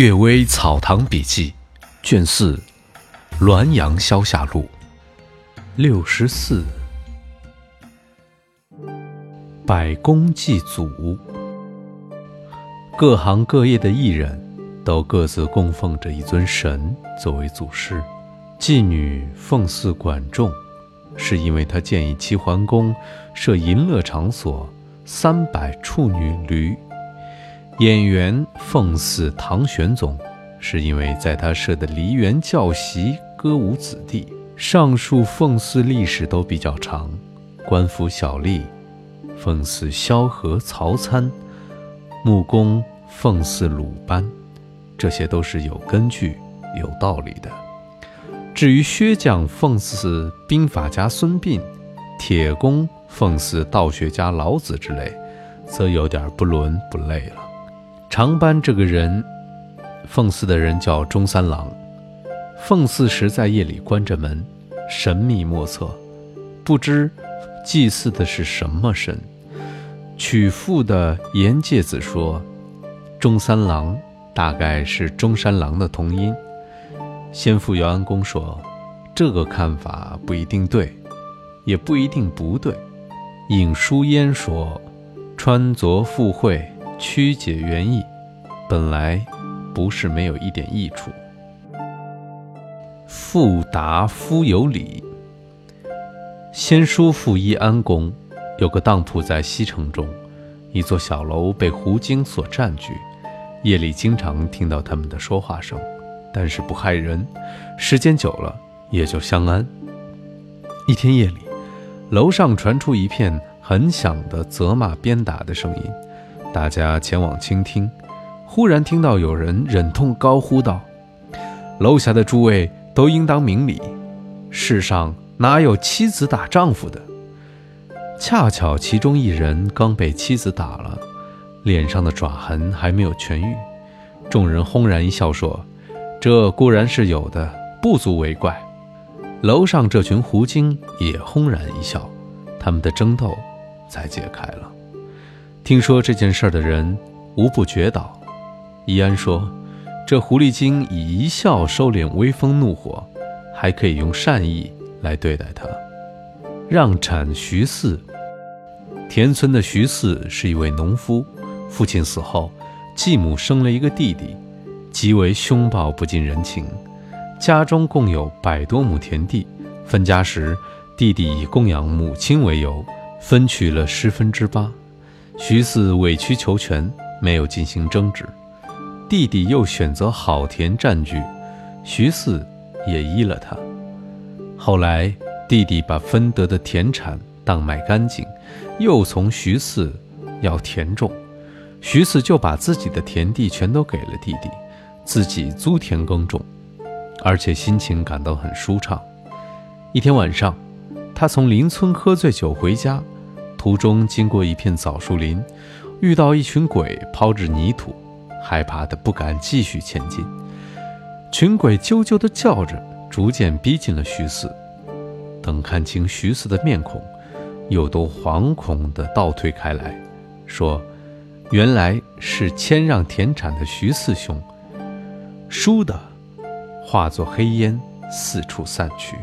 《岳微草堂笔记》卷四，《滦阳消夏录》六十四，百工祭祖。各行各业的艺人，都各自供奉着一尊神作为祖师。妓女奉祀管仲，是因为他建议齐桓公设淫乐场所三百处女驴。演员奉祀唐玄宗，是因为在他设的梨园教习歌舞子弟。上述奉祀历史都比较长。官府小吏奉祀萧何、曹参，木工奉祀鲁班，这些都是有根据、有道理的。至于薛将奉祀兵法家孙膑，铁工奉祀道学家老子之类，则有点不伦不类了。长班这个人，奉祀的人叫中三郎。奉祀时在夜里关着门，神秘莫测，不知祭祀的是什么神。曲阜的严介子说，中三郎大概是中山狼的同音。先父姚安公说，这个看法不一定对，也不一定不对。尹淑烟说，穿着附会。曲解原意，本来不是没有一点益处。富达夫有礼。先叔父义安公有个当铺在西城中，一座小楼被狐精所占据，夜里经常听到他们的说话声，但是不害人，时间久了也就相安。一天夜里，楼上传出一片很响的责骂鞭打的声音。大家前往倾听，忽然听到有人忍痛高呼道：“楼下的诸位都应当明理，世上哪有妻子打丈夫的？”恰巧其中一人刚被妻子打了，脸上的爪痕还没有痊愈。众人轰然一笑说：“这固然是有的，不足为怪。”楼上这群狐精也轰然一笑，他们的争斗才解开了。听说这件事的人无不绝倒。易安说：“这狐狸精以一笑收敛威风怒火，还可以用善意来对待他。”让产徐四。田村的徐四是一位农夫，父亲死后，继母生了一个弟弟，极为凶暴不近人情。家中共有百多亩田地，分家时，弟弟以供养母亲为由，分取了十分之八。徐四委曲求全，没有进行争执。弟弟又选择好田占据，徐四也依了他。后来，弟弟把分得的田产当卖干净，又从徐四要田种，徐四就把自己的田地全都给了弟弟，自己租田耕种，而且心情感到很舒畅。一天晚上，他从邻村喝醉酒回家。途中经过一片枣树林，遇到一群鬼抛掷泥土，害怕的不敢继续前进。群鬼啾啾地叫着，逐渐逼近了徐四。等看清徐四的面孔，又都惶恐地倒退开来，说：“原来是谦让田产的徐四兄。”倏地化作黑烟，四处散去。